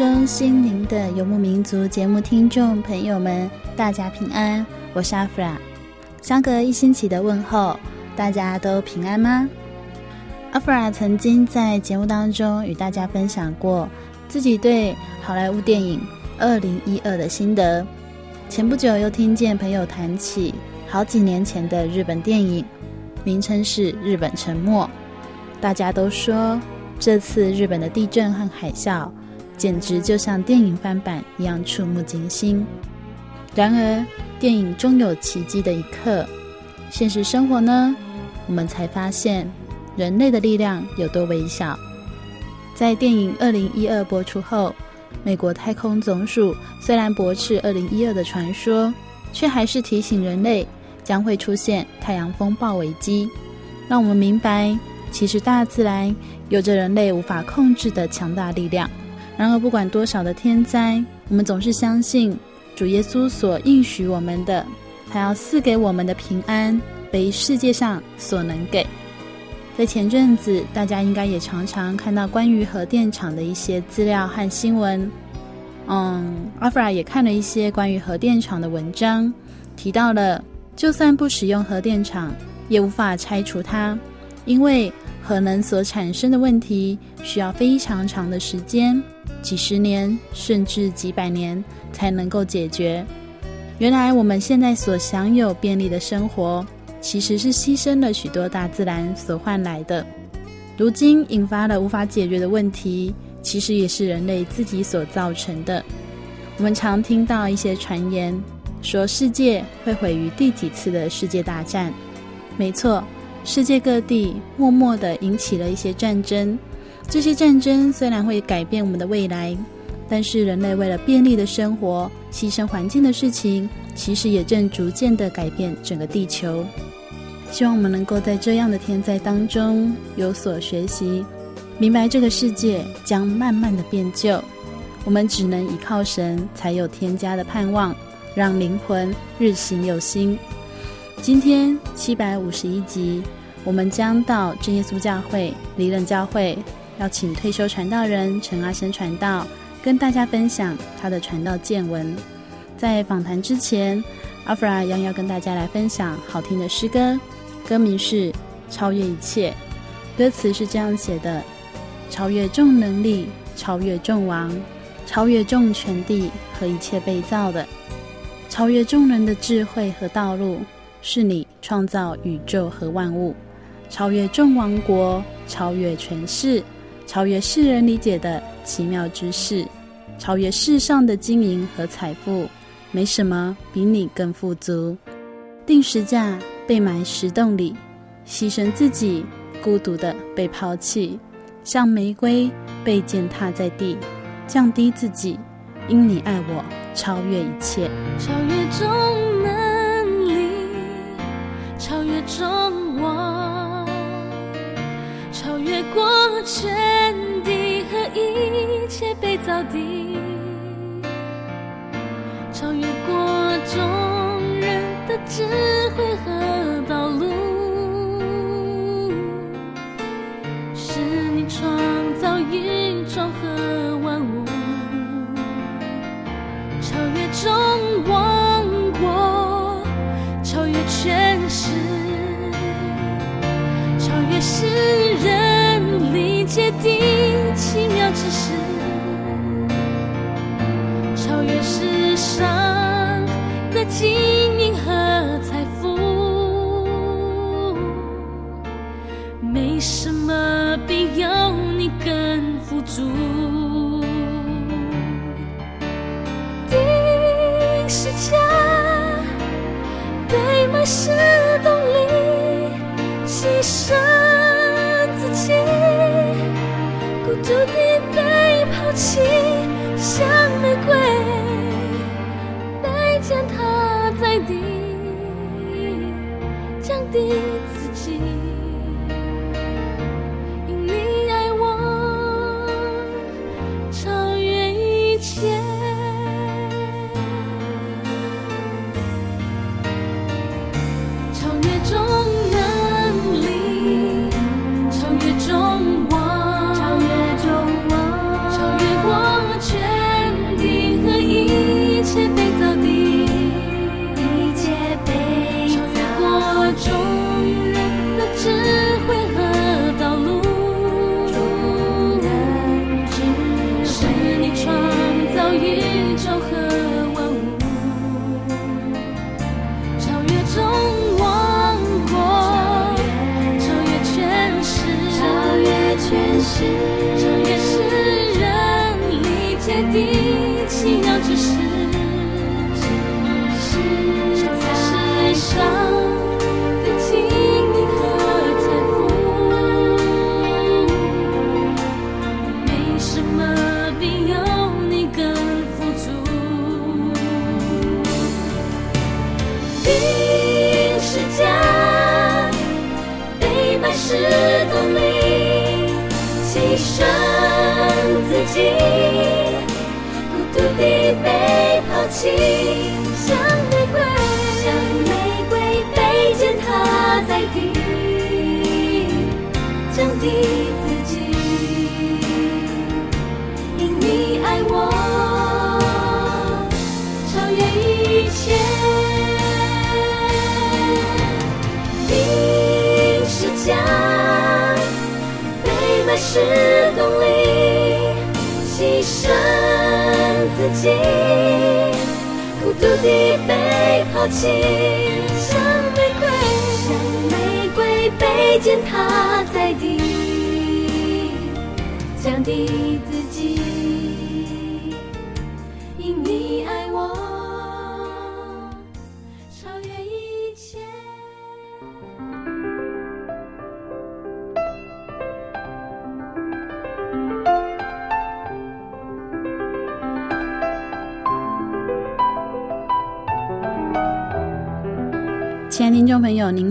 中，心灵的游牧民族节目听众朋友们，大家平安，我是阿弗拉。相隔一星期的问候，大家都平安吗？阿弗拉曾经在节目当中与大家分享过自己对好莱坞电影《二零一二》的心得。前不久又听见朋友谈起好几年前的日本电影，名称是《日本沉没》，大家都说这次日本的地震和海啸。简直就像电影翻版一样触目惊心。然而，电影终有奇迹的一刻。现实生活呢？我们才发现人类的力量有多微小。在电影《二零一二》播出后，美国太空总署虽然驳斥二零一二的传说，却还是提醒人类将会出现太阳风暴危机，让我们明白，其实大自然有着人类无法控制的强大力量。然而，不管多少的天灾，我们总是相信主耶稣所应许我们的，他要赐给我们的平安，非世界上所能给。在前阵子，大家应该也常常看到关于核电厂的一些资料和新闻。嗯，阿弗拉也看了一些关于核电厂的文章，提到了，就算不使用核电厂，也无法拆除它，因为核能所产生的问题需要非常长的时间。几十年甚至几百年才能够解决。原来我们现在所享有便利的生活，其实是牺牲了许多大自然所换来的。如今引发了无法解决的问题，其实也是人类自己所造成的。我们常听到一些传言，说世界会毁于第几次的世界大战。没错，世界各地默默地引起了一些战争。这些战争虽然会改变我们的未来，但是人类为了便利的生活，牺牲环境的事情，其实也正逐渐地改变整个地球。希望我们能够在这样的天灾当中有所学习，明白这个世界将慢慢的变旧，我们只能依靠神，才有天家的盼望，让灵魂日新有新。今天七百五十一集，我们将到真耶稣教会离人教会。邀请退休传道人陈阿生传道，跟大家分享他的传道见闻。在访谈之前，阿弗拉将要跟大家来分享好听的诗歌，歌名是《超越一切》，歌词是这样写的：超越众能力，超越众王，超越众权地和一切被造的，超越众人的智慧和道路，是你创造宇宙和万物，超越众王国，超越权势。超越世人理解的奇妙之事，超越世上的金银和财富，没什么比你更富足。定时价被埋石洞里，牺牲自己，孤独的被抛弃，像玫瑰被践踏在地，降低自己，因你爱我，超越一切。超越众能力，超越众我，越过全地和一切被造的，超越过众人的智慧和道路，是你创造宇宙和万物，超越众王国，超越全世，超越世人。理解的奇妙之事。超越世上的金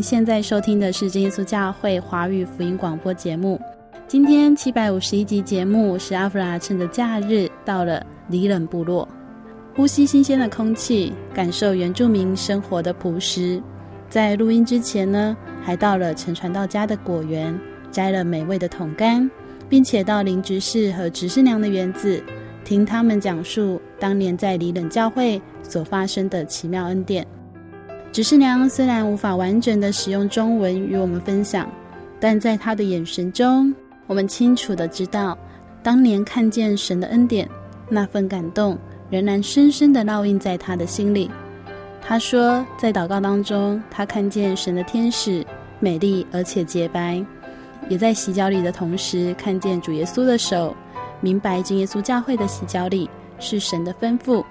现在收听的是真耶稣教会华语福音广播节目。今天七百五十一集节目是阿弗拉趁着假日到了里冷部落，呼吸新鲜的空气，感受原住民生活的朴实。在录音之前呢，还到了陈传道家的果园，摘了美味的桶柑，并且到林执事和执事娘的园子，听他们讲述当年在里冷教会所发生的奇妙恩典。执事娘虽然无法完整的使用中文与我们分享，但在她的眼神中，我们清楚的知道，当年看见神的恩典，那份感动仍然深深的烙印在她的心里。她说，在祷告当中，她看见神的天使美丽而且洁白，也在洗脚礼的同时，看见主耶稣的手，明白真耶稣教会的洗脚礼是神的吩咐。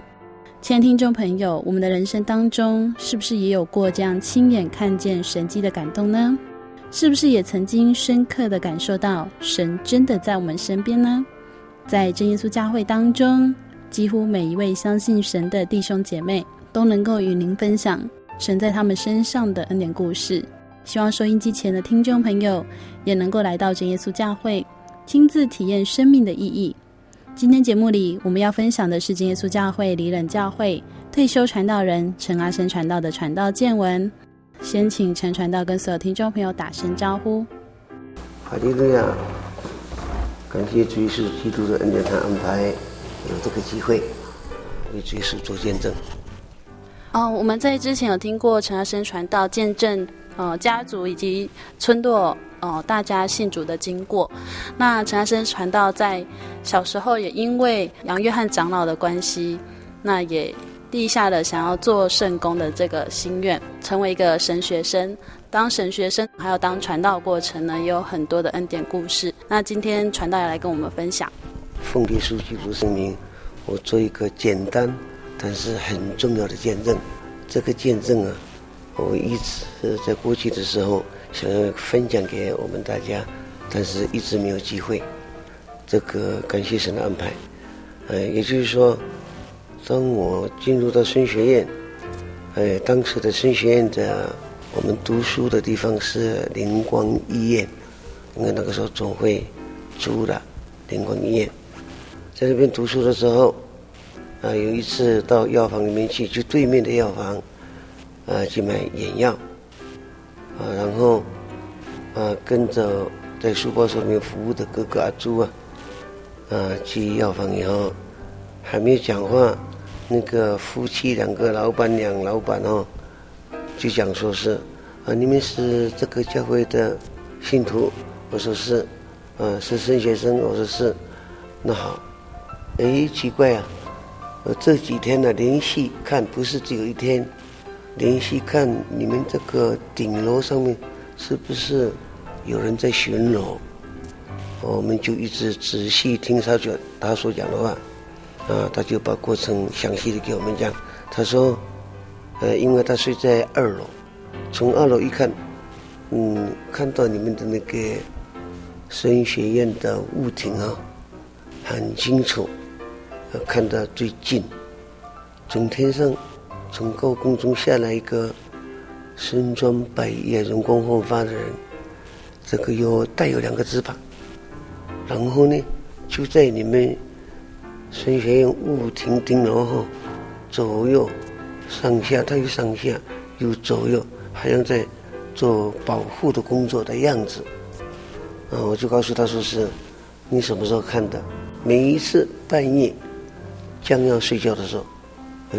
亲爱的听众朋友，我们的人生当中，是不是也有过这样亲眼看见神迹的感动呢？是不是也曾经深刻的感受到神真的在我们身边呢？在真耶稣教会当中，几乎每一位相信神的弟兄姐妹都能够与您分享神在他们身上的恩典故事。希望收音机前的听众朋友也能够来到真耶稣教会，亲自体验生命的意义。今天节目里，我们要分享的是真耶稣教会里冷教会退休传道人陈阿生传道的传道见闻。先请陈传道跟所有听众朋友打声招呼。哈利路亚！感谢主耶稣基督的恩典和安排，有这个机会为主耶稣做见证。哦，我们在之前有听过陈阿生传道见证，呃，家族以及村落，呃，大家信主的经过。那陈阿生传道在小时候也因为杨约翰长老的关系，那也立下了想要做圣工的这个心愿，成为一个神学生。当神学生还有当传道过程呢，也有很多的恩典故事。那今天传道也来跟我们分享。奉耶稣基督圣名，我做一个简单。但是很重要的见证，这个见证啊，我一直在过去的时候想要分享给我们大家，但是一直没有机会。这个感谢神的安排，呃，也就是说，当我进入到神学院，呃，当时的神学院的我们读书的地方是灵光医院，因为那个时候总会租的灵光医院，在那边读书的时候。啊，有一次到药房里面去，就对面的药房，啊，去买眼药，啊，然后，啊，跟着在书包上面服务的哥哥阿朱啊，啊，去药房以后，还没有讲话，那个夫妻两个老板娘老板哦，就讲说是，啊，你们是这个教会的信徒，我说是，啊，是神学生，我说是，那好，哎，奇怪啊。我这几天呢，连续看不是只有一天，连续看你们这个顶楼上面是不是有人在巡逻？我们就一直仔细听他讲他所讲的话，啊，他就把过程详细的给我们讲。他说，呃，因为他睡在二楼，从二楼一看，嗯，看到你们的那个神学院的屋顶啊，很清楚。看到最近，从天上，从高空中下来一个身穿白衣、容光焕发的人，这个有带有两个翅膀，然后呢，就在你们神学院屋顶顶楼后左右上下，他又上下又左右，好像在做保护的工作的样子。啊，我就告诉他说是，你什么时候看的？每一次半夜。将要睡觉的时候，哎，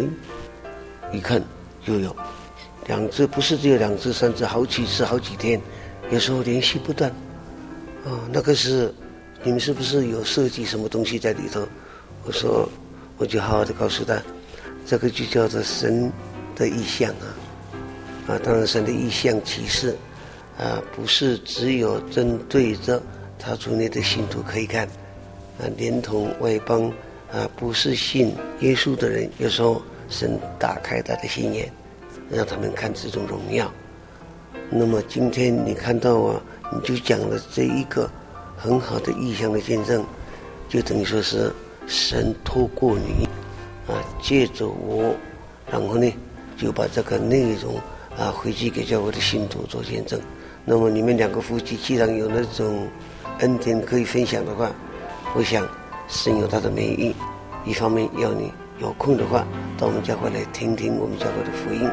一看又有两只，不是只有两只、三只，好几次、好几天，有时候连续不断。啊、那个是你们是不是有设计什么东西在里头？我说，我就好好的告诉他，这个就叫做神的意象啊。啊，当然神的意象启示啊，不是只有针对着他族内的信徒可以看，啊，连同外邦。啊，不是信耶稣的人，有时候神打开他的心眼，让他们看这种荣耀。那么今天你看到啊，你就讲了这一个很好的异象的见证，就等于说是神透过你啊，借着我，然后呢就把这个内容啊回去给教会的信徒做见证。那么你们两个夫妻既然有那种恩典可以分享的话，我想。神有他的美意，一方面要你有空的话，到我们教会来听听我们教会的福音。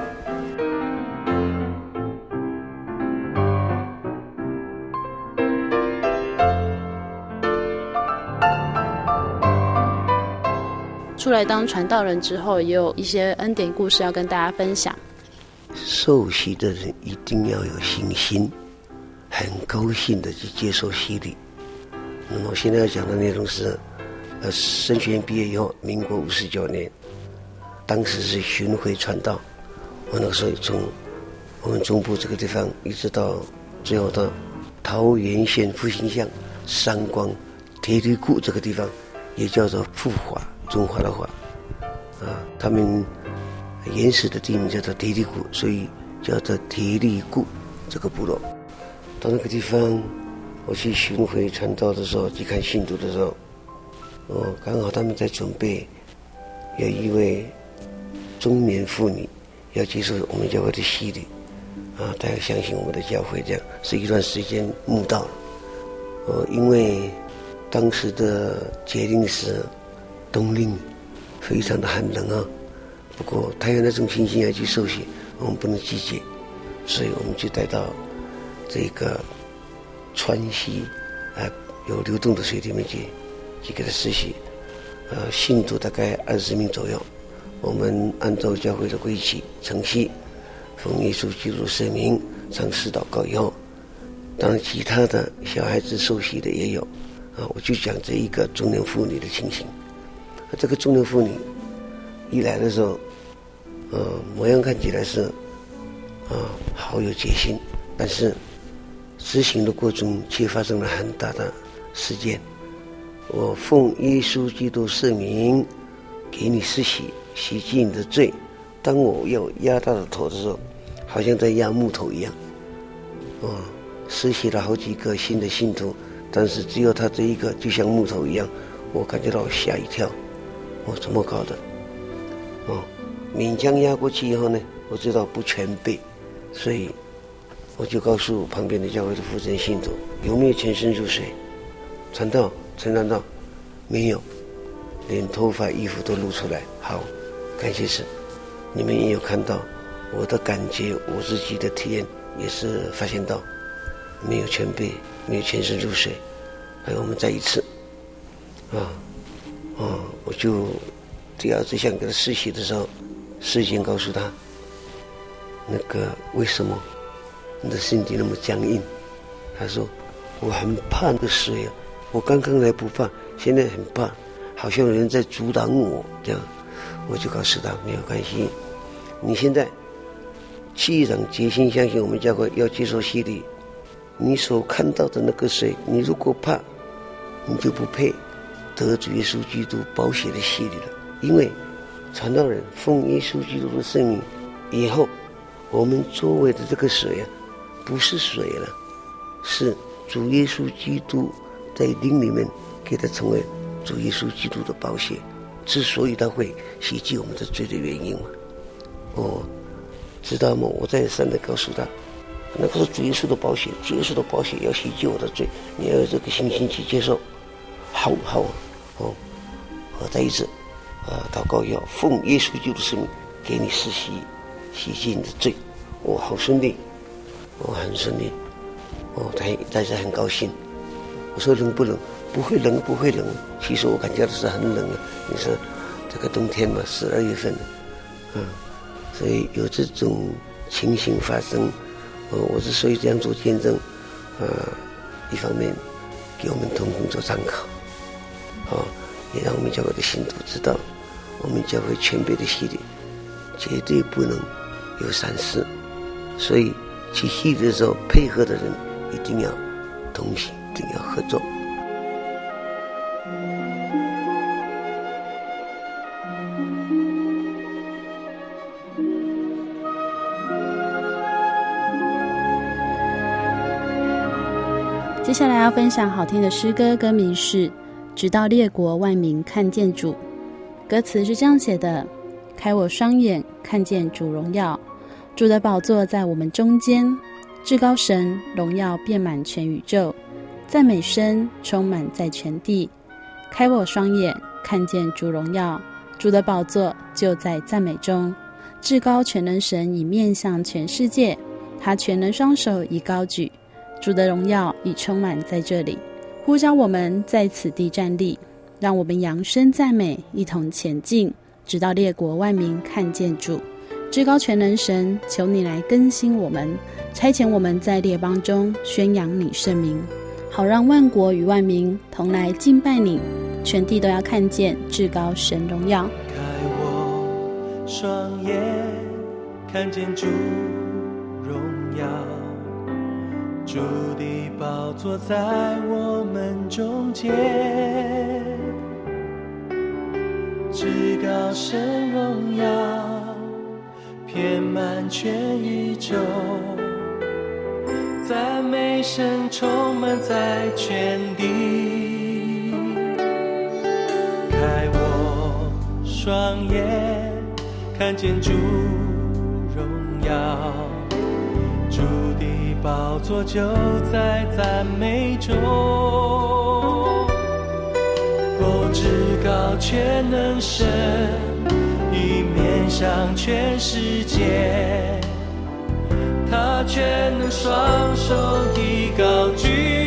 出来当传道人之后，也有一些恩典故事要跟大家分享。受洗的人一定要有信心，很高兴的去接受洗礼。那么我现在要讲的内容是。呃，神学毕业以后，民国五十九年，当时是巡回传道。我那个时候从我们中部这个地方，一直到最后到桃园县复兴乡三光铁力谷这个地方，也叫做复华，中华的华。啊，他们原始的地名叫做铁力谷，所以叫做铁力谷这个部落。到那个地方，我去巡回传道的时候，去看信徒的时候。哦，刚好他们在准备，有一位中年妇女要接受我们教会的洗礼，啊，大家相信我们的教会，这样是一段时间慕道了。哦，因为当时的节令是冬令，非常的寒冷啊。不过他有那种信心要去受洗，我们不能拒绝，所以我们就带到这个川西啊，有流动的水里面去，去给他施洗。呃，信徒大概二十名左右，我们按照教会的规矩程序，奉耶稣基督圣名，唱诗祷告以后，当然其他的小孩子受洗的也有，啊，我就讲这一个中年妇女的情形。这个中年妇女一来的时候，呃，模样看起来是，啊，好有决心，但是执行的过程却发生了很大的事件。我奉耶稣基督圣名给你施洗，洗净你的罪。当我要压他的头的时候，好像在压木头一样。啊，施洗了好几个新的信徒，但是只有他这一个就像木头一样，我感觉到吓一跳。我怎么搞的？哦，勉强压过去以后呢，我知道不全背，所以我就告诉旁边的教会的负责人信徒，有没有全身入水？传道。陈传道，没有，连头发、衣服都露出来。好，感谢神，你们也有看到我的感觉，我自己的体验也是发现到，没有全备，没有全身入水。还有我们再一次，啊，啊，我就第二次想给他试洗的时候，事先告诉他，那个为什么你的身体那么僵硬？他说我很怕那个水啊。我刚刚来不怕，现在很怕，好像有人在阻挡我这样，我就告诉他没有关系。你现在既然决心相信我们教会要接受洗礼，你所看到的那个水，你如果怕，你就不配得主耶稣基督宝血的洗礼了。因为传道人奉耶稣基督的圣名以后，我们周围的这个水啊，不是水了，是主耶稣基督。在灵里面，给他成为主耶稣基督的宝血，之所以他会洗净我们的罪的原因嘛。哦，知道吗？我再三的告诉他，那个是主耶稣的宝血，主耶稣的宝血要洗净我的罪，你要有这个信心去接受。好好哦，我再一次，呃，祷告要奉耶稣基督的圣名给你施洗，洗净你的罪。哦，好顺利，哦，很顺利，哦，他大家很高兴。我说冷不冷？不会冷，不会冷。其实我感觉的是很冷啊。你说这个冬天嘛，十二月份，嗯，所以有这种情形发生，呃，我之所以这样做见证，呃，一方面给我们同工做参考，啊，也让我们教会的信徒知道，我们教会全备的洗礼绝对不能有闪失，所以去洗礼的时候，配合的人一定要同行。定要合作。接下来要分享好听的诗歌，歌名是《直到列国万民看见主》。歌词是这样写的：开我双眼，看见主荣耀，主的宝座在我们中间，至高神荣耀遍满全宇宙。赞美声充满在全地，开我双眼，看见主荣耀，主的宝座就在赞美中。至高全能神已面向全世界，他全能双手已高举，主的荣耀已充满在这里，呼召我们在此地站立，让我们扬声赞美，一同前进，直到列国万民看见主。至高全能神，求你来更新我们，差遣我们在列邦中宣扬你圣名。好让万国与万民同来敬拜你，全地都要看见至高神荣耀。开我双眼，看见主荣耀，主的宝座在我们中间，至高神荣耀遍满全宇宙。赞美声充满在全地，开我双眼，看见主荣耀，主的宝座就在赞美中。哦，至高全能神，已面向全世界，却能双手已高举。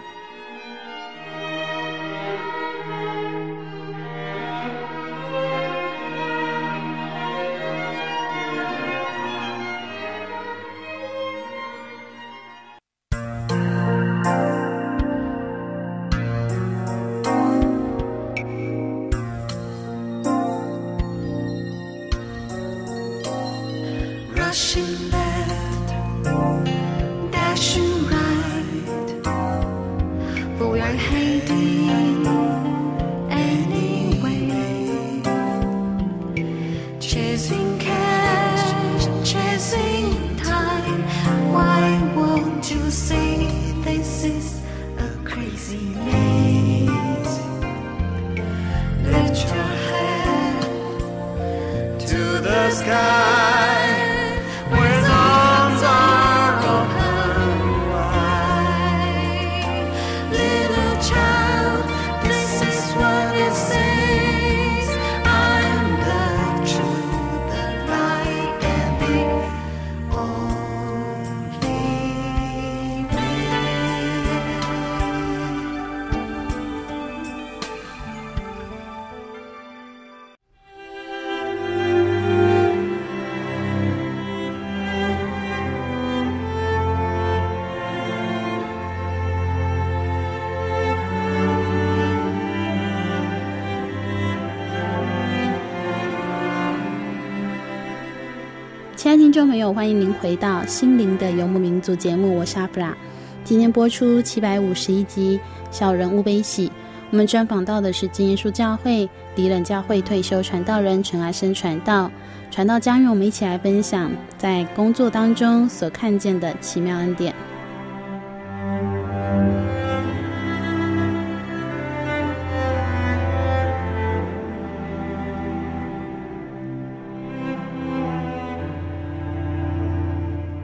听众朋友，欢迎您回到《心灵的游牧民族》节目，我是阿弗拉。今天播出七百五十一集《小人物悲喜》，我们专访到的是金耶稣教会敌冷教会退休传道人陈阿生传道。传道将与我们一起来分享在工作当中所看见的奇妙恩典。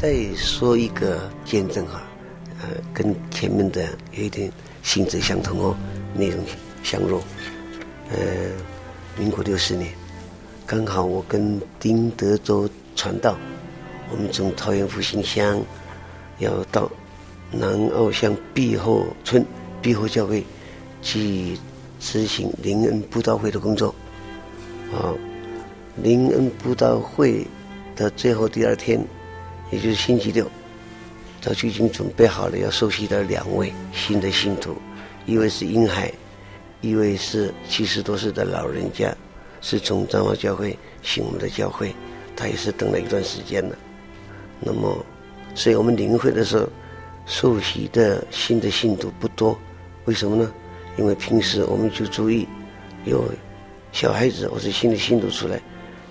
再说一个见证哈，呃，跟前面的有一点性质相同哦，内容相若。呃，民国六十年，刚好我跟丁德州传道，我们从桃园复兴乡要到南澳乡碧后村碧后教会去执行灵恩布道会的工作。啊，灵恩布道会的最后第二天。也就是星期六，早就已经准备好了要受洗的两位新的信徒，一位是婴孩，一位是七十多岁的老人家，是从彰化教会信我们的教会，他也是等了一段时间了。那么，所以我们灵会的时候，受洗的新的信徒不多，为什么呢？因为平时我们就注意，有小孩子或者新的信徒出来，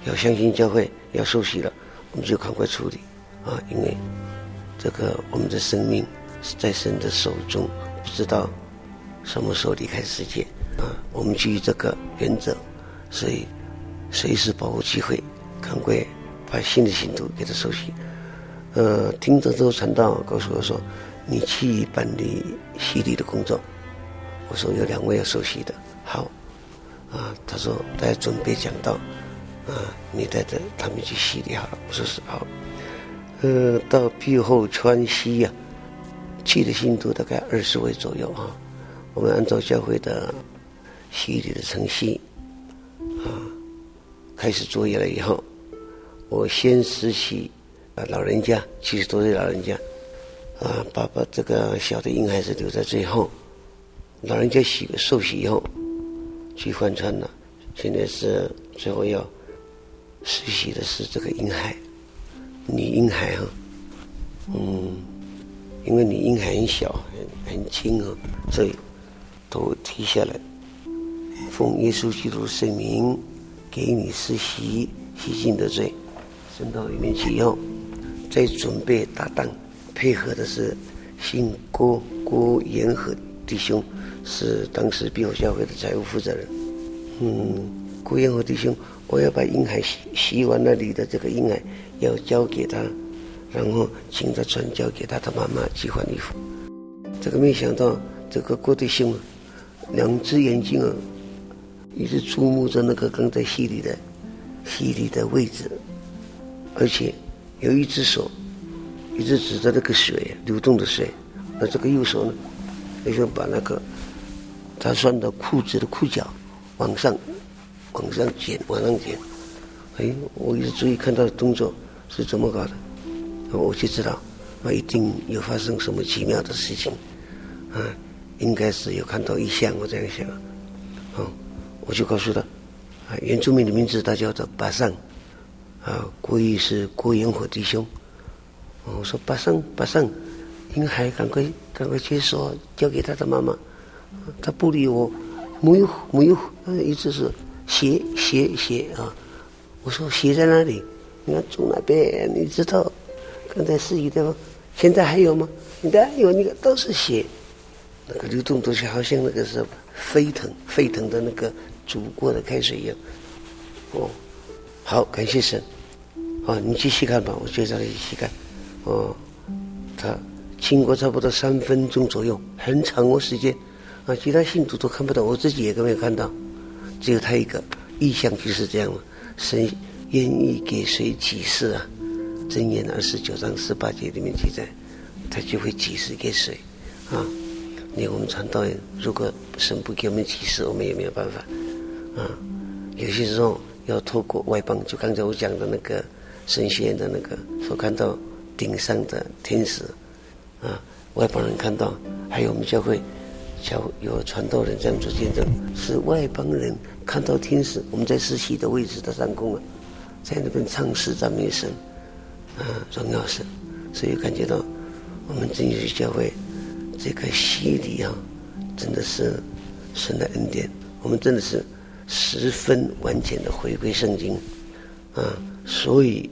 要相信教会要受洗了，我们就赶快处理。啊，因为这个我们的生命是在神的手中，不知道什么时候离开世界啊。我们基于这个原则，所以随时把握机会，赶快把新的信徒给他受洗。呃，听着周传道告诉我说：“你去办理洗礼的工作。”我说：“有两位要受洗的。”好，啊，他说：“大家准备讲道，啊，你带着他们去洗礼好了。”我说：“是好。”呃，到碧后川西呀、去的信徒大概二十位左右啊。我们按照教会的洗礼的程序啊，开始作业了以后，我先施洗啊，老人家七十多岁老人家啊，把把这个小的婴孩子留在最后。老人家洗受洗以后去换穿了，现在是最后要施洗的是这个婴孩。女婴孩哈，嗯，因为女婴孩很小，很很轻啊，所以头低下来，奉耶稣基督圣名给你施洗，洗净的罪，伸到里面去以后，再准备搭档，配合的是姓郭郭延和弟兄，是当时碧后教会的财务负责人，嗯，郭延和弟兄，我要把婴孩洗洗完那里的这个婴孩。要交给他，然后请他转交给他的妈妈去换衣服。这个没想到，这个郭德兴啊，两只眼睛啊，一直注目着那个刚在洗礼的洗礼的位置，而且有一只手一直指着那个水流动的水，那这个右手呢，也就把那个他穿的裤子的裤脚往上往上卷，往上卷。哎，我一直注意看他的动作。是怎么搞的？我就知道，那一定有发生什么奇妙的事情，啊，应该是有看到异象，我这样。想，啊，我就告诉他，啊，原住民的名字他叫做巴桑，啊，国语是郭延火弟兄，我说巴桑巴桑，婴孩赶快赶快去说，交给他的妈妈，他不理我，没有没有，一直是写写写啊，我说写在哪里？你看从那边，你知道，刚才是一的吗？现在还有吗？你看有那个都是血，那个流动东西好像那个是沸腾沸腾的那个煮过的开水一样。哦，好，感谢神。啊，你继续看吧，我接着继续看。哦，他经过差不多三分钟左右，很长的时间。啊，其他信徒都看不到，我自己也都没有看到，只有他一个。意象就是这样嘛，神。愿意给谁启示啊？箴言二十九章十八节里面记载，他就会启示给谁啊？你我们传道人，如果神不给我们启示，我们也没有办法啊。有些时候要透过外邦，就刚才我讲的那个神学院的那个所看到顶上的天使啊，外邦人看到，还有我们教会教有传道人这样做见证，是外邦人看到天使，我们在施洗的位置的上空啊。在那边唱诗赞美神，啊，荣耀神，所以感觉到我们真耶稣教会这个洗礼啊，真的是神的恩典。我们真的是十分完全的回归圣经啊，所以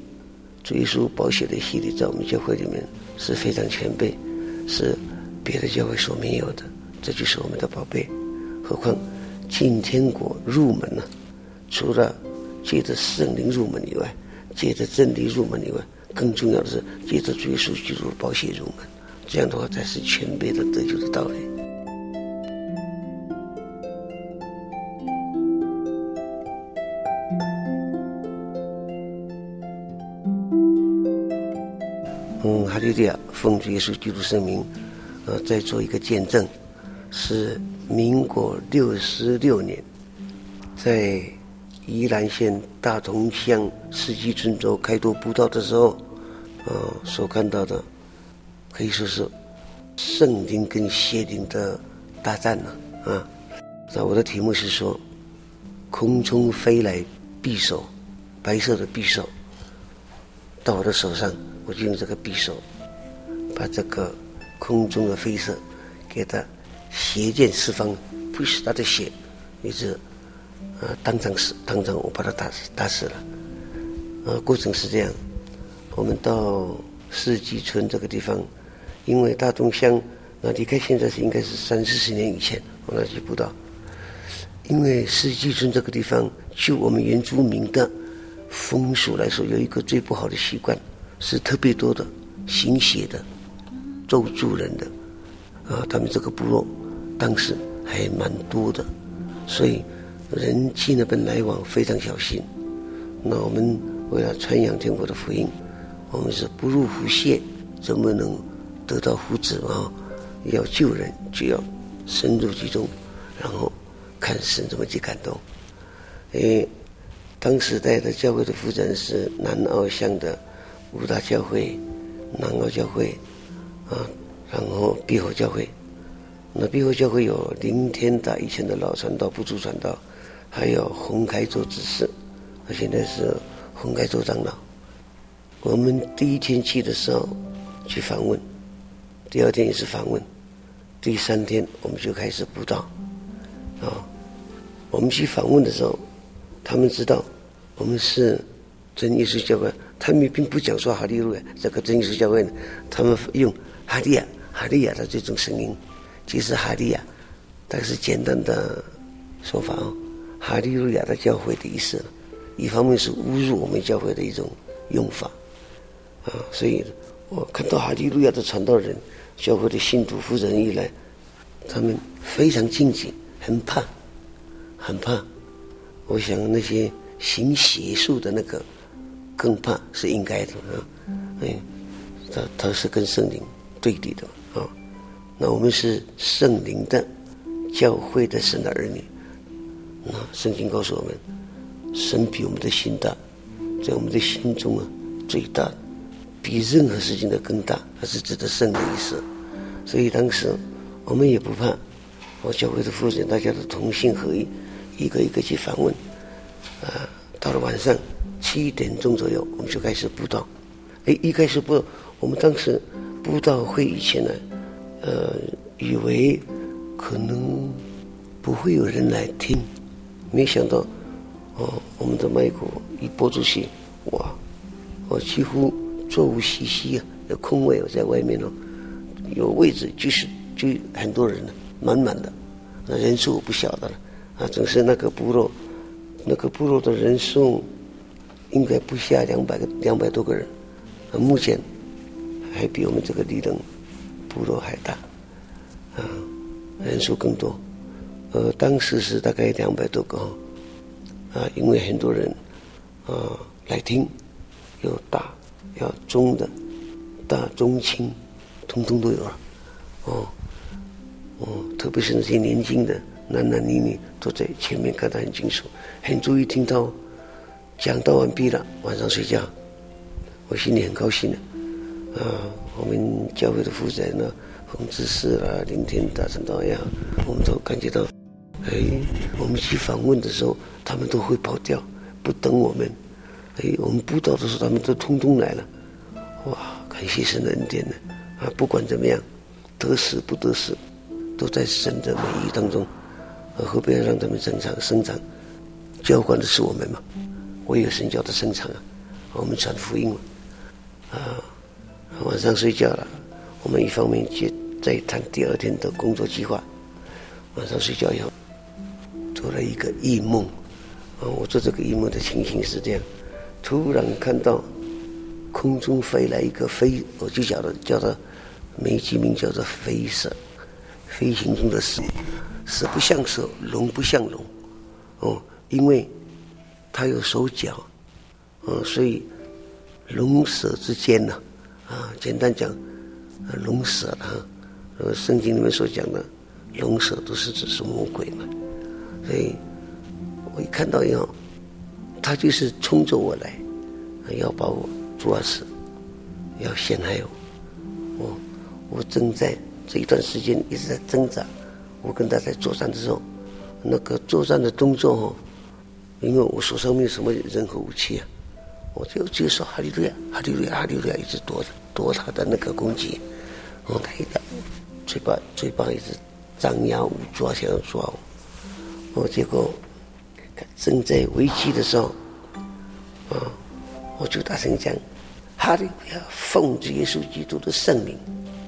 主耶稣宝血的洗礼在我们教会里面是非常全备，是别的教会所没有的。这就是我们的宝贝。何况进天国入门呢、除了借着圣灵入门以外，借着真理入门以外。更重要的是，借着主耶稣基督的宝血入门，这样的话才是全辈的得救的道理。嗯，哈利路亚，奉主耶稣基督圣名，呃，再做一个见证，是民国六十六年，在宜兰县大同乡四季春州开拓步道的时候。呃，所看到的可以说是圣灵跟邪灵的大战了啊！那我的题目是说，空中飞来匕首，白色的匕首到我的手上，我就用这个匕首把这个空中的飞射给他血溅四方，不使他的血一直啊当场死，当场我把他打死打死了。呃，过程是这样。我们到四季村这个地方，因为大东乡，那离开现在是应该是三四十年以前，我那去布道。因为四季村这个地方，就我们原住民的风俗来说，有一个最不好的习惯，是特别多的行邪的、咒住人的，啊，他们这个部落当时还蛮多的，所以人进那边来往非常小心。那我们为了传扬天国的福音。我们是不入虎穴，怎么能得到福祉啊？要救人，就要深入其中，然后看神怎么去感动。因为，当时带的教会的负责人是南澳乡的五大教会、南澳教会啊，然后碧火教会。那碧火教会有林天达以前的老传道、不住传道，还有洪开州执事，他现在是洪开州长老。我们第一天去的时候去访问，第二天也是访问，第三天我们就开始布道。啊，我们去访问的时候，他们知道我们是真耶稣教会，他们并不讲说哈利路亚这个真耶稣教会呢，他们用哈利亚哈利亚的这种声音，其实哈利亚，但是简单的说法啊，哈利路亚的教会的意思，一方面是侮辱我们教会的一种用法。啊，所以我看到哈利路亚的传道人、教会的信徒、负责人一来，他们非常敬虔，很怕，很怕。我想那些行邪术的那个更怕，是应该的啊。嗯，他他是跟圣灵对立的啊。那我们是圣灵的教会的神的儿女，那那圣经告诉我们，神比我们的心大，在我们的心中啊最大。比任何事情都更大，它是指的圣的意思。所以当时我们也不怕，我教会的负责人大家都同心合意，一个一个去访问。啊，到了晚上七点钟左右，我们就开始布道。哎，一开始布，我们当时布道会以前呢，呃，以为可能不会有人来听，没想到哦，我们的麦克一播出去，哇，我几乎。座无虚席啊，有空位我在外面哦，有位置就是就很多人了，满满的，那人数我不晓得了啊，总是那个部落，那个部落的人数应该不下两百个两百多个人，啊，目前还比我们这个里登部落还大，啊，人数更多，呃，当时是大概两百多个，啊，因为很多人啊来听，有大。要中的、大、中、轻，通通都有了，哦，哦，特别是那些年轻的男男女女，都在前面看得很清楚，很注意听到讲道完毕了，晚上睡觉，我心里很高兴的，啊，我们教会的负责人呢，洪执事啦、林天大传道也好，我们都感觉到，哎，我们去访问的时候，他们都会跑掉，不等我们。哎，我们布道的时候，他们都通通来了。哇，感谢神的恩典呢！啊，不管怎么样，得死不得死，都在神的美意当中。而何必要让他们生长生长？浇灌的是我们嘛？唯有神教的生长啊！我们传福音嘛？啊，晚上睡觉了，我们一方面接在谈第二天的工作计划。晚上睡觉以后，做了一个异梦。啊，我做这个异梦的情形是这样：突然看到空中飞来一个飞，我就叫它叫它美其名叫做飞蛇，飞行中的蛇。蛇不像蛇，龙不像龙，哦，因为它有手脚，哦，所以龙蛇之间呢，啊，简单讲，龙蛇啊，呃，圣经里面所讲的龙蛇都是指是魔鬼嘛，所以我一看到以后，他就是冲着我来，要把我抓死，要陷害我，我我正在这一段时间一直在挣扎。我跟他在作战的时候，那个作战的动作哦，因为我手上没有什么任何武器啊，我就就说哈利路亚，哈利路亚，哈利路亚，一直躲着躲他的那个攻击，哦，他一个嘴巴嘴巴一直张牙舞爪想要抓我，我结果正在危机的时候，啊，我就大声讲哈利路亚，奉主耶稣基督的圣名，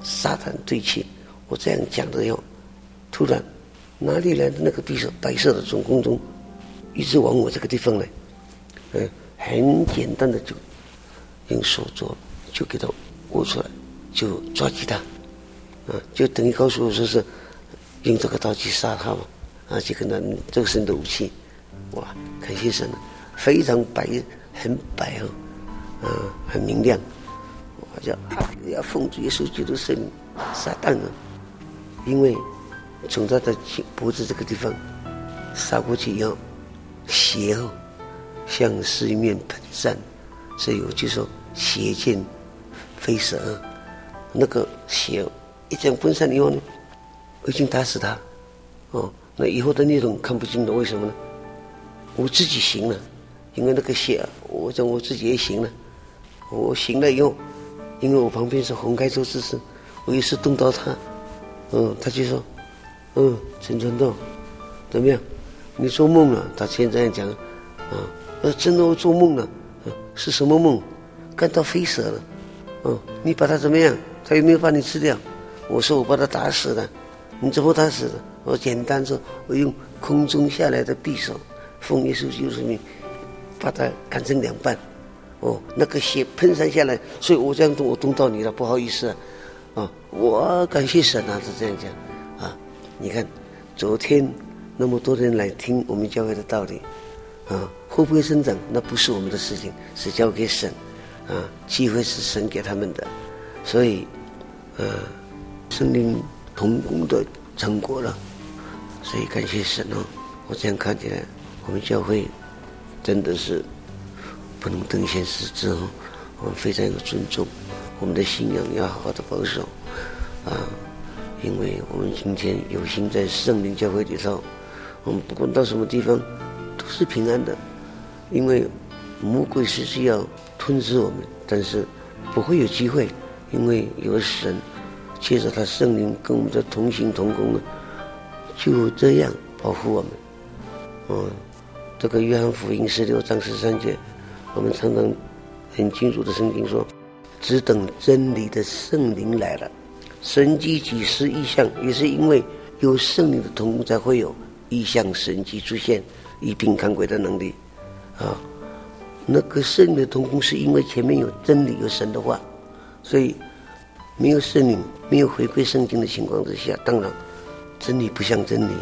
撒旦退去，我这样讲的哟。突然，哪里来的那个匕首？白色的从空中一直往我这个地方来，嗯，很简单的就用手镯就给他握出来，就抓起他，啊，就等于告诉我说是用这个刀去杀他嘛，啊，就跟他这个神的武器，哇，感谢神，非常白，很白哦，嗯，很明亮，我叫要奉主耶稣基督圣撒旦了，因为。从他的脖子这个地方杀过去以后，血哦，向四面喷散，所以我就说血溅飞蛇，那个血一这样喷散以后呢，我已经打死他，哦，那以后的那种看不清的，为什么呢？我自己行了，因为那个血啊，我讲我自己也行了，我行了以后，因为我旁边是红开州知识，我一时动到他，嗯，他就说。嗯，陈传道，怎么样？你做梦了？他现在讲，啊，呃，真的我做梦了，啊，是什么梦？看到飞蛇了，哦，你把他怎么样？他有没有把你吃掉？我说我把他打死了，你怎么打死的？我简单说，我用空中下来的匕首，奉耶稣基督名，把它砍成两半，哦，那个血喷洒下来，所以我这样动，我动到你了，不好意思啊，啊，我感谢神啊，是这样讲。啊你看，昨天那么多人来听我们教会的道理，啊，会不会生长？那不是我们的事情，是交给神，啊，机会是神给他们的，所以，呃、啊，圣灵同工的成果了，所以感谢神哦。我这样看起来，我们教会真的是不能等闲视之哦，我们非常有尊重，我们的信仰要好好的保守，啊。因为我们今天有幸在圣灵教会里头，我们不管到什么地方都是平安的。因为魔鬼是需要吞噬我们，但是不会有机会，因为有神借着他圣灵跟我们的同行同工，就这样保护我们。嗯，这个约翰福音十六章十三节，我们常常很清楚的圣经说，只等真理的圣灵来了。神迹启示异象，也是因为有圣灵的同工，才会有异象神迹出现，以病看鬼的能力。啊，那个圣灵的同工，是因为前面有真理，有神的话，所以没有圣灵，没有回归圣经的情况之下，当然真理不像真理，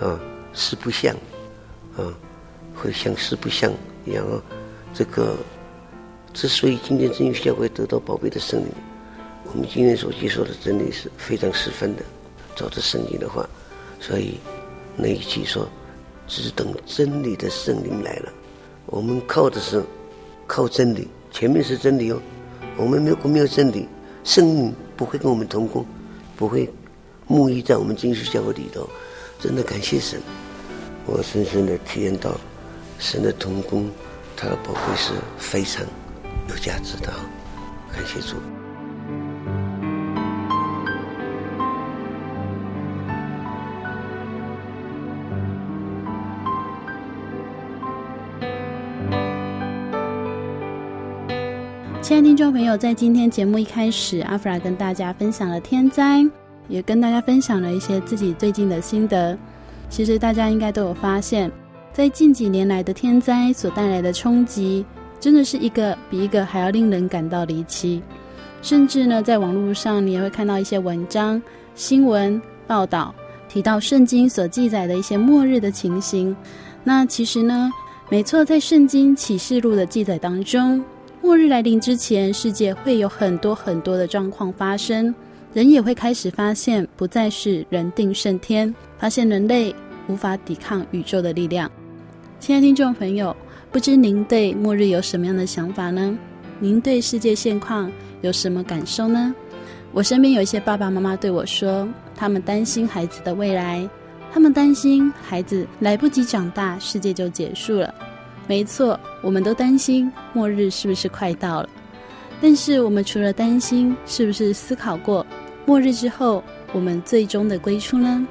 啊，事不像，啊，会像事不像一样啊。这个之所以今天真耶稣教会得到宝贝的圣灵。我们今天所接受的真理是非常十分的，照着圣经的话，所以那一句说，只等真理的圣灵来了。我们靠的是靠真理，前面是真理哦。我们没有没有真理，圣灵不会跟我们同工，不会沐浴在我们真耶稣教会里头。真的感谢神，我深深的体验到神的同工，他的宝贵是非常有价值的。感谢主。亲爱的听众朋友，在今天节目一开始，阿弗拉跟大家分享了天灾，也跟大家分享了一些自己最近的心得。其实大家应该都有发现，在近几年来的天灾所带来的冲击，真的是一个比一个还要令人感到离奇。甚至呢，在网络上你也会看到一些文章、新闻报道，提到圣经所记载的一些末日的情形。那其实呢，没错，在圣经启示录的记载当中。末日来临之前，世界会有很多很多的状况发生，人也会开始发现，不再是人定胜天，发现人类无法抵抗宇宙的力量。亲爱的听众朋友，不知您对末日有什么样的想法呢？您对世界现况有什么感受呢？我身边有一些爸爸妈妈对我说，他们担心孩子的未来，他们担心孩子来不及长大，世界就结束了。没错，我们都担心末日是不是快到了。但是我们除了担心，是不是思考过末日之后我们最终的归处呢？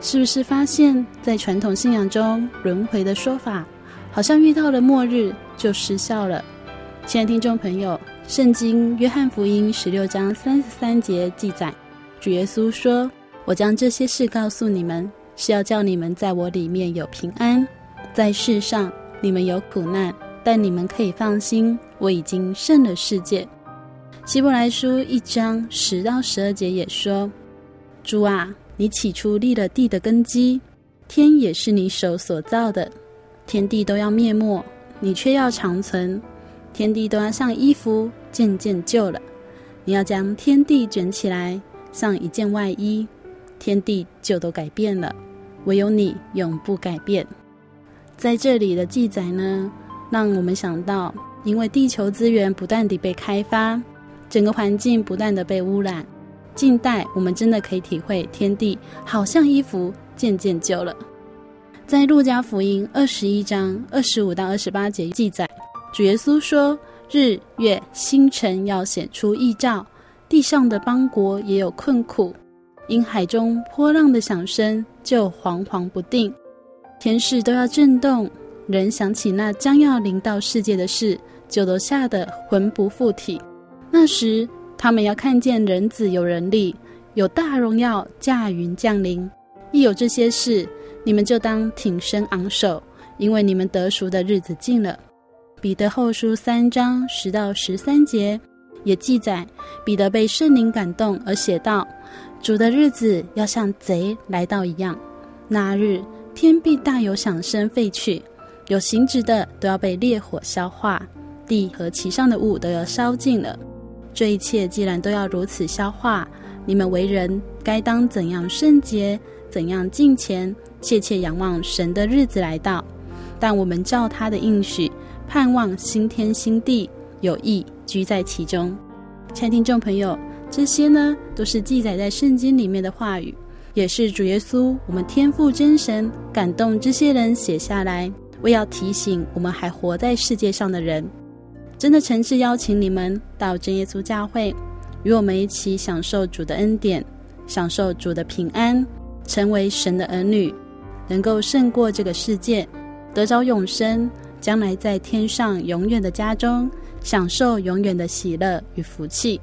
是不是发现，在传统信仰中轮回的说法，好像遇到了末日就失效了？亲爱的听众朋友，圣经约翰福音十六章三十三节记载，主耶稣说：“我将这些事告诉你们，是要叫你们在我里面有平安，在世上。”你们有苦难，但你们可以放心，我已经胜了世界。希伯来书一章十到十二节也说：“主啊，你起初立了地的根基，天也是你手所造的，天地都要灭没，你却要长存。天地都要像衣服渐渐旧了，你要将天地卷起来，像一件外衣，天地就都改变了，唯有你永不改变。”在这里的记载呢，让我们想到，因为地球资源不断地被开发，整个环境不断地被污染，近代我们真的可以体会天地好像衣服渐渐旧了。在路加福音二十一章二十五到二十八节记载，主耶稣说：“日月星辰要显出异兆，地上的邦国也有困苦，因海中波浪的响声就惶惶不定。”天势都要震动，人想起那将要临到世界的事，就都吓得魂不附体。那时，他们要看见人子有人力，有大荣耀驾云降临。一有这些事，你们就当挺身昂首，因为你们得赎的日子近了。彼得后书三章十到十三节也记载，彼得被圣灵感动而写道：“主的日子要像贼来到一样，那日。”天必大有响声废去，有形质的都要被烈火消化，地和其上的物都要烧尽了。这一切既然都要如此消化，你们为人该当怎样圣洁，怎样敬虔，切切仰望神的日子来到。但我们照他的应许，盼望新天新地，有意居在其中。亲爱的听众朋友，这些呢都是记载在圣经里面的话语。也是主耶稣，我们天父真神感动这些人写下来，为要提醒我们还活在世界上的人，真的诚挚邀请你们到真耶稣教会，与我们一起享受主的恩典，享受主的平安，成为神的儿女，能够胜过这个世界，得着永生，将来在天上永远的家中，享受永远的喜乐与福气。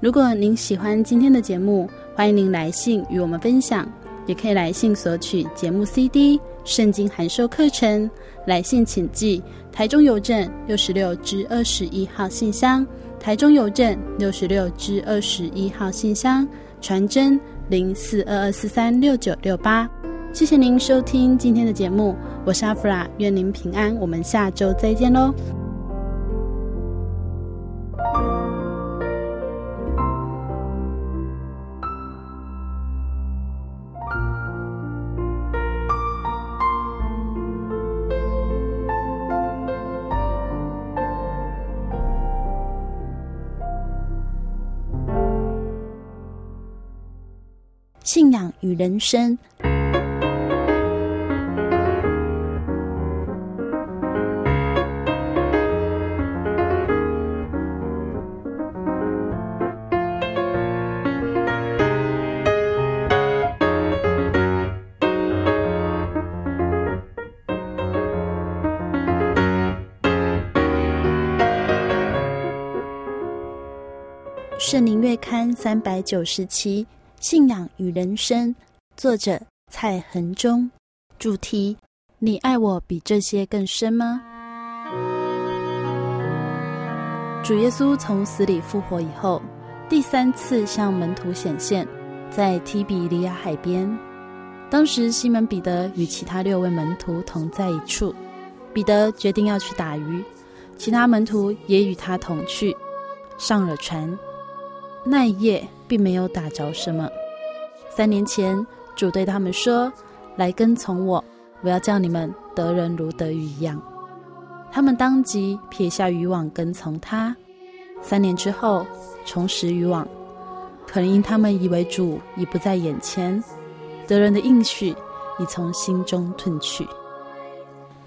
如果您喜欢今天的节目，欢迎您来信与我们分享，也可以来信索取节目 CD、圣经函授课程。来信请寄台中邮政六十六至二十一号信箱，台中邮政六十六至二十一号信箱，传真零四二二四三六九六八。谢谢您收听今天的节目，我是阿弗拉，愿您平安，我们下周再见喽。人生。圣灵月刊三百九十七信仰与人生。作者蔡恒忠，主题：你爱我比这些更深吗？主耶稣从死里复活以后，第三次向门徒显现，在提比利亚海边。当时西门彼得与其他六位门徒同在一处，彼得决定要去打鱼，其他门徒也与他同去，上了船。那一夜并没有打着什么。三年前，主对他们说：“来跟从我，我要叫你们得人如得鱼一样。”他们当即撇下渔网跟从他。三年之后，重拾渔网，可能因他们以为主已不在眼前。得人的应许已从心中褪去，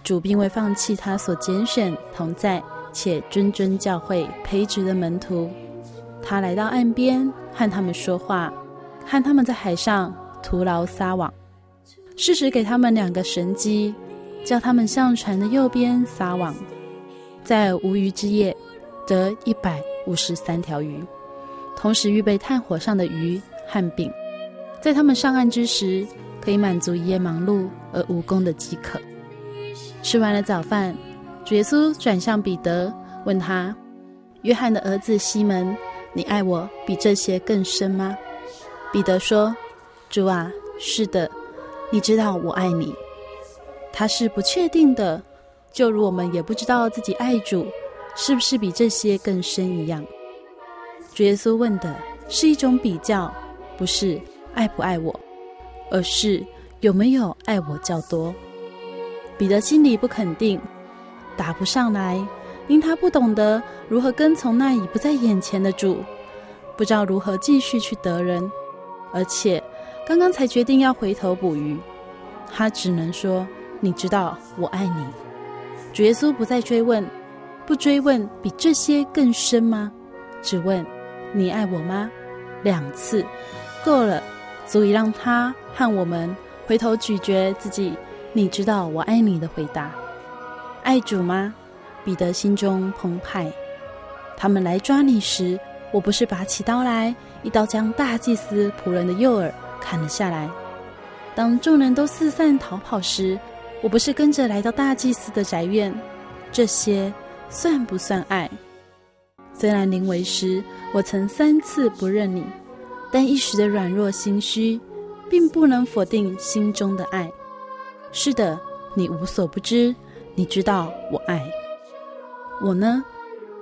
主并未放弃他所拣选同在且谆谆教诲培植的门徒。他来到岸边和他们说话，和他们在海上徒劳撒网，适时给他们两个神机，叫他们向船的右边撒网，在无鱼之夜得一百五十三条鱼，同时预备炭火上的鱼和饼。在他们上岸之时，可以满足一夜忙碌而无功的饥渴。吃完了早饭，主耶稣转向彼得，问他：“约翰的儿子西门，你爱我比这些更深吗？”彼得说：“主啊，是的，你知道我爱你。”他是不确定的，就如我们也不知道自己爱主是不是比这些更深一样。主耶稣问的是一种比较，不是。爱不爱我，而是有没有爱我较多。彼得心里不肯定，答不上来，因他不懂得如何跟从那已不在眼前的主，不知道如何继续去得人，而且刚刚才决定要回头捕鱼，他只能说：“你知道我爱你。”主耶稣不再追问，不追问比这些更深吗？只问：“你爱我吗？”两次，够了。足以让他和我们回头咀嚼自己。你知道我爱你的回答，爱主吗？彼得心中澎湃。他们来抓你时，我不是拔起刀来，一刀将大祭司仆人的右耳砍了下来。当众人都四散逃跑时，我不是跟着来到大祭司的宅院。这些算不算爱？虽然临危时，我曾三次不认你。但一时的软弱心虚，并不能否定心中的爱。是的，你无所不知，你知道我爱我呢？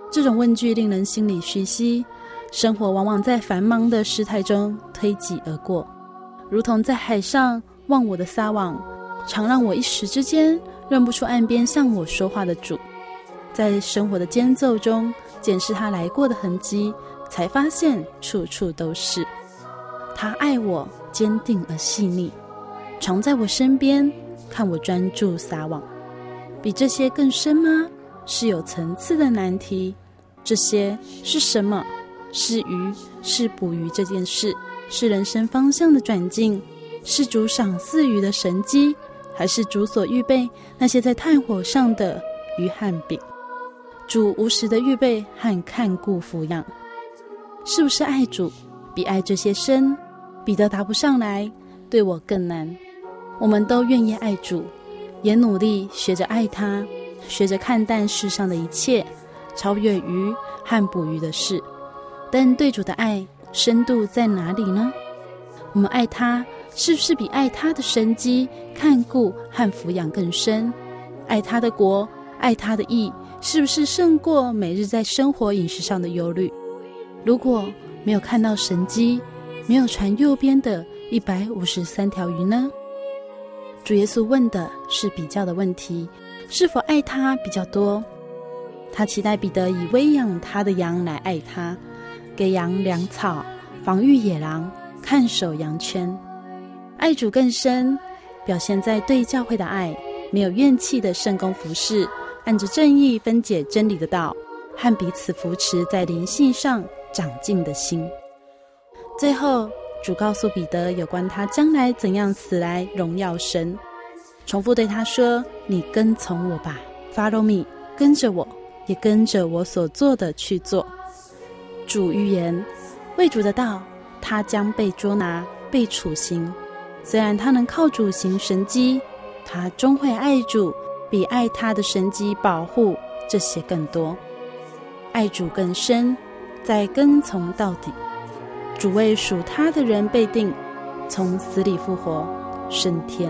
这种问句令人心里虚息。生活往往在繁忙的事态中推挤而过，如同在海上忘我的撒网，常让我一时之间认不出岸边向我说话的主。在生活的间奏中检视他来过的痕迹，才发现处处都是。他爱我，坚定而细腻，常在我身边，看我专注撒网。比这些更深吗？是有层次的难题。这些是什么？是鱼，是捕鱼这件事，是人生方向的转进，是主赏赐鱼的神机，还是主所预备那些在炭火上的鱼和饼？主无时的预备和看顾抚养，是不是爱主？比爱这些深，彼得答不上来，对我更难。我们都愿意爱主，也努力学着爱他，学着看淡世上的一切，超越鱼和捕鱼的事。但对主的爱深度在哪里呢？我们爱他，是不是比爱他的神迹、看顾和抚养更深？爱他的国，爱他的义，是不是胜过每日在生活饮食上的忧虑？如果没有看到神迹，没有船右边的一百五十三条鱼呢？主耶稣问的是比较的问题，是否爱他比较多？他期待彼得以喂养他的羊来爱他，给羊粮草，防御野狼，看守羊圈。爱主更深，表现在对教会的爱，没有怨气的圣工服侍，按着正义分解真理的道，和彼此扶持在灵性上。长进的心。最后，主告诉彼得有关他将来怎样死来荣耀神，重复对他说：“你跟从我吧，Follow me，跟着我，也跟着我所做的去做。”主预言为主的道，他将被捉拿、被处刑。虽然他能靠主行神迹，他终会爱主，比爱他的神迹保护这些更多，爱主更深，再跟从到底。主为属他的人被定，从死里复活，升天。